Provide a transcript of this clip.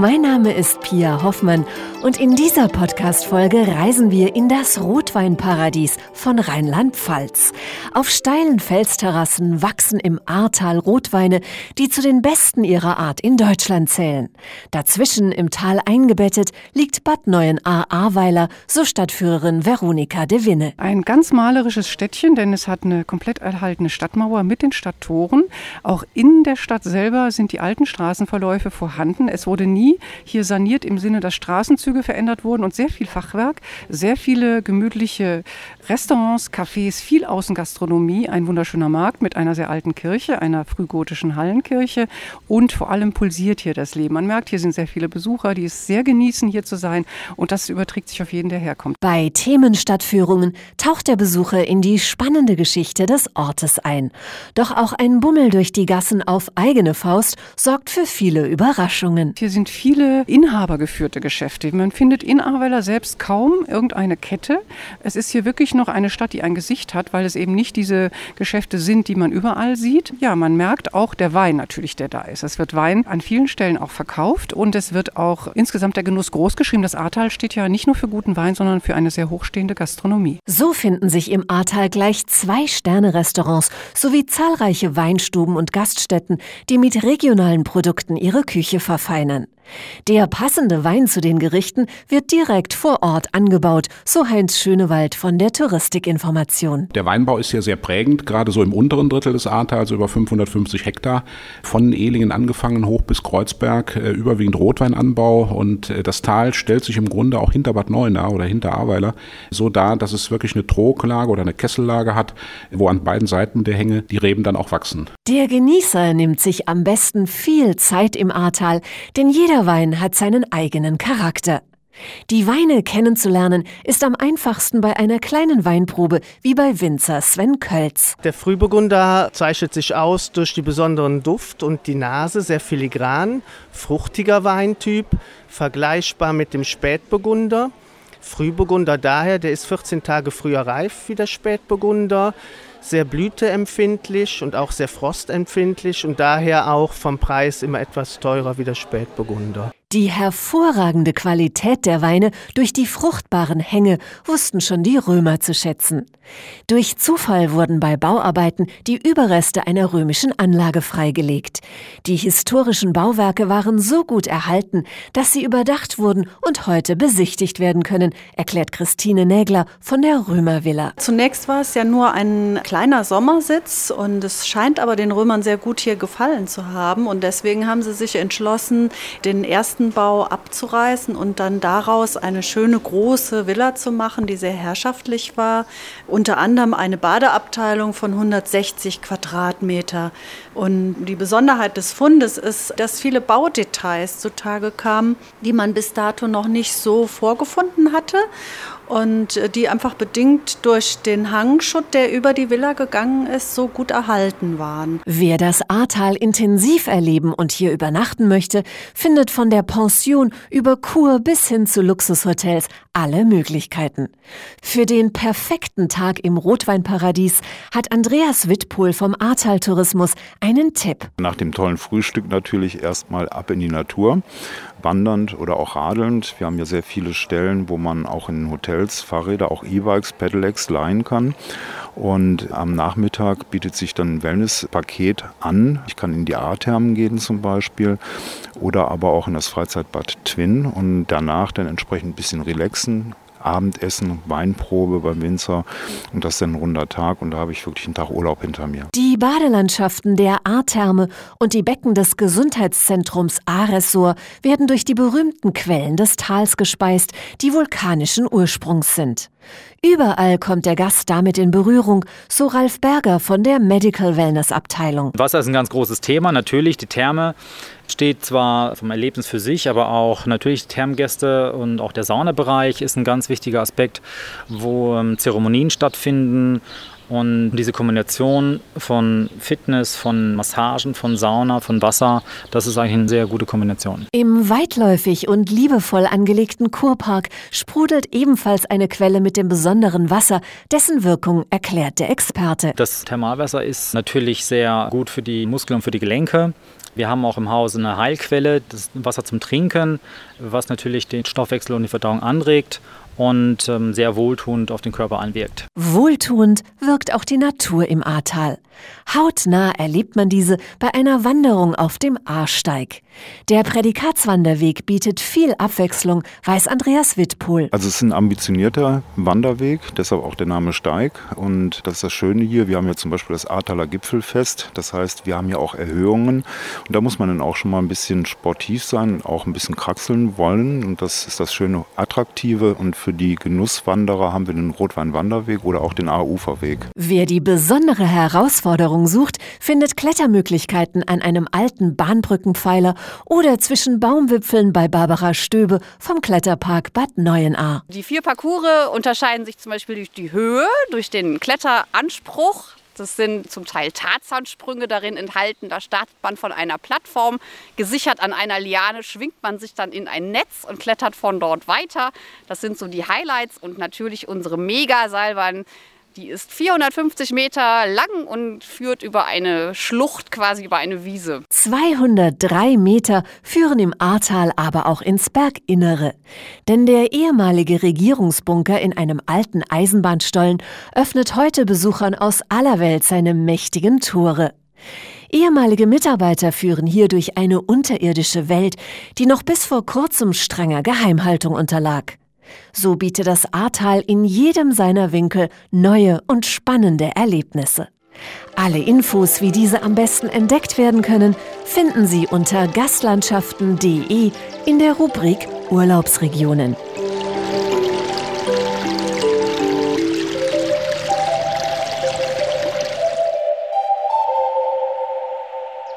Mein Name ist Pia Hoffmann und in dieser Podcast-Folge reisen wir in das Rotweinparadies von Rheinland-Pfalz. Auf steilen Felsterrassen wachsen im Ahrtal Rotweine, die zu den besten ihrer Art in Deutschland zählen. Dazwischen im Tal eingebettet liegt Bad Neuenahr-Ahrweiler, so Stadtführerin Veronika de Winne. Ein ganz malerisches Städtchen, denn es hat eine komplett erhaltene Stadtmauer mit den Stadttoren. Auch in der Stadt selber sind die alten Straßenverläufe vorhanden. Es wurde nie hier saniert im Sinne, dass Straßenzüge Züge verändert wurden und sehr viel Fachwerk, sehr viele gemütliche Restaurants, Cafés, viel Außengastronomie, ein wunderschöner Markt mit einer sehr alten Kirche, einer frühgotischen Hallenkirche und vor allem pulsiert hier das Leben. Man merkt, hier sind sehr viele Besucher, die es sehr genießen, hier zu sein und das überträgt sich auf jeden, der herkommt. Bei Themenstadtführungen taucht der Besucher in die spannende Geschichte des Ortes ein. Doch auch ein Bummel durch die Gassen auf eigene Faust sorgt für viele Überraschungen. Hier sind viele inhabergeführte Geschäfte. Man findet in Ahrweiler selbst kaum irgendeine Kette. Es ist hier wirklich noch eine Stadt, die ein Gesicht hat, weil es eben nicht diese Geschäfte sind, die man überall sieht. Ja, man merkt auch der Wein natürlich, der da ist. Es wird Wein an vielen Stellen auch verkauft und es wird auch insgesamt der Genuss großgeschrieben. Das Ahrtal steht ja nicht nur für guten Wein, sondern für eine sehr hochstehende Gastronomie. So finden sich im Ahrtal gleich zwei Sterne-Restaurants sowie zahlreiche Weinstuben und Gaststätten, die mit regionalen Produkten ihre Küche verfeinern. Der passende Wein zu den Gerichten wird direkt vor Ort angebaut, so Heinz Schönewald von der Touristikinformation. Der Weinbau ist ja sehr prägend, gerade so im unteren Drittel des Ahrtals, über 550 Hektar, von Ehlingen angefangen hoch bis Kreuzberg, äh, überwiegend Rotweinanbau und äh, das Tal stellt sich im Grunde auch hinter Bad Neuenahr oder hinter Ahrweiler so dar, dass es wirklich eine Troglage oder eine Kessellage hat, wo an beiden Seiten der Hänge die Reben dann auch wachsen. Der Genießer nimmt sich am besten viel Zeit im Ahrtal, denn jeder jeder Wein hat seinen eigenen Charakter. Die Weine kennenzulernen ist am einfachsten bei einer kleinen Weinprobe wie bei Winzer Sven Kölz. Der Frühburgunder zeichnet sich aus durch die besonderen Duft und die Nase, sehr filigran, fruchtiger Weintyp, vergleichbar mit dem Spätburgunder. Frühburgunder daher, der ist 14 Tage früher reif wie der Spätburgunder, sehr blüteempfindlich und auch sehr frostempfindlich und daher auch vom Preis immer etwas teurer wie der Spätburgunder. Die hervorragende Qualität der Weine durch die fruchtbaren Hänge wussten schon die Römer zu schätzen. Durch Zufall wurden bei Bauarbeiten die Überreste einer römischen Anlage freigelegt. Die historischen Bauwerke waren so gut erhalten, dass sie überdacht wurden und heute besichtigt werden können, erklärt Christine Nägler von der Römervilla. Zunächst war es ja nur ein kleiner Sommersitz und es scheint aber den Römern sehr gut hier gefallen zu haben und deswegen haben sie sich entschlossen, den ersten Gartenbau abzureißen und dann daraus eine schöne große Villa zu machen, die sehr herrschaftlich war. Unter anderem eine Badeabteilung von 160 Quadratmeter. Und die Besonderheit des Fundes ist, dass viele Baudetails zutage kamen, die man bis dato noch nicht so vorgefunden hatte und äh, die einfach bedingt durch den Hangschutt, der über die Villa gegangen ist, so gut erhalten waren. Wer das Ahrtal intensiv erleben und hier übernachten möchte, findet von der Pension über Kur bis hin zu Luxushotels alle Möglichkeiten. Für den perfekten Tag im Rotweinparadies hat Andreas Wittpohl vom Ahrtal Tourismus einen Tipp. Nach dem tollen Frühstück natürlich erstmal ab in die Natur, wandernd oder auch radelnd. Wir haben ja sehr viele Stellen, wo man auch in Hotels Fahrräder, auch E-Bikes, Pedelecs leihen kann. Und am Nachmittag bietet sich dann ein Wellnesspaket an. Ich kann in die A-Thermen gehen zum Beispiel oder aber auch in das Freizeitbad Twin und danach dann entsprechend ein bisschen relaxen, Abendessen, Weinprobe beim Winzer und das ist dann ein runder Tag und da habe ich wirklich einen Tag Urlaub hinter mir. Die Badelandschaften der Ahrtherme und die Becken des Gesundheitszentrums Ahressor werden durch die berühmten Quellen des Tals gespeist, die vulkanischen Ursprungs sind. Überall kommt der Gast damit in Berührung, so Ralf Berger von der Medical Wellness Abteilung. Wasser ist ein ganz großes Thema. Natürlich, die Therme steht zwar vom Erlebnis für sich, aber auch natürlich Thermgäste und auch der Saunabereich ist ein ganz wichtiger Aspekt, wo ähm, Zeremonien stattfinden, Und diese Kombination von Fitness, von Massagen, von Sauna, von Wasser, das ist eigentlich eine sehr gute Kombination. Im weitläufig und liebevoll angelegten Kurpark sprudelt ebenfalls eine Quelle mit dem besonderen Wasser, dessen Wirkung erklärt der Experte. Das Thermalwasser ist natürlich sehr gut für die Muskeln und für die Gelenke. Wir haben auch im Hause eine Heilquelle, das Wasser zum Trinken, was natürlich den Stoffwechsel und die Verdauung anregt und ähm, sehr wohltuend auf den Körper anwirkt. Wohltuend wirkt auch die Natur im Ahrtal. Hautnah erlebt man diese bei einer Wanderung auf dem Ahrsteig. Der Prädikatswanderweg bietet viel Abwechslung, weiß Andreas Wittpohl. Also es ist ein ambitionierter Wanderweg, deshalb auch der Name Steig. Und das ist das Schöne hier, wir haben ja zum Beispiel das Ahrtaler Gipfelfest. Das heißt, wir haben ja auch Erhöhungen. Und da muss man dann auch schon mal ein bisschen sportiv sein, auch ein bisschen kraxeln wollen. Und das ist das schöne Attraktive. Und für die Genusswanderer haben wir den Rotweinwanderweg oder auch den Ahr-Uferweg. Wer die besondere Herausforderung sucht, findet Klettermöglichkeiten an einem alten Bahnbrückenpfeiler oder zwischen Baumwipfeln bei Barbara Stöbe vom Kletterpark Bad Neuenahr. Die vier Parcours unterscheiden sich zum Beispiel durch die Höhe, durch den Kletteranspruch. Das sind zum Teil Tarzansprünge darin enthalten. Da startet man von einer Plattform, gesichert an einer Liane, schwingt man sich dann in ein Netz und klettert von dort weiter. Das sind so die Highlights und natürlich unsere Megaseilbahn. Die ist 450 Meter lang und führt über eine Schlucht, quasi über eine Wiese. 203 Meter führen im Ahrtal aber auch ins Berginnere. Denn der ehemalige Regierungsbunker in einem alten Eisenbahnstollen öffnet heute Besuchern aus aller Welt seine mächtigen Tore. Ehemalige Mitarbeiter führen hier durch eine unterirdische Welt, die noch bis vor kurzem strenger Geheimhaltung unterlag. So bietet das Ahrtal in jedem seiner Winkel neue und spannende Erlebnisse. Alle Infos, wie diese am besten entdeckt werden können, finden Sie unter gastlandschaften.de in der Rubrik Urlaubsregionen.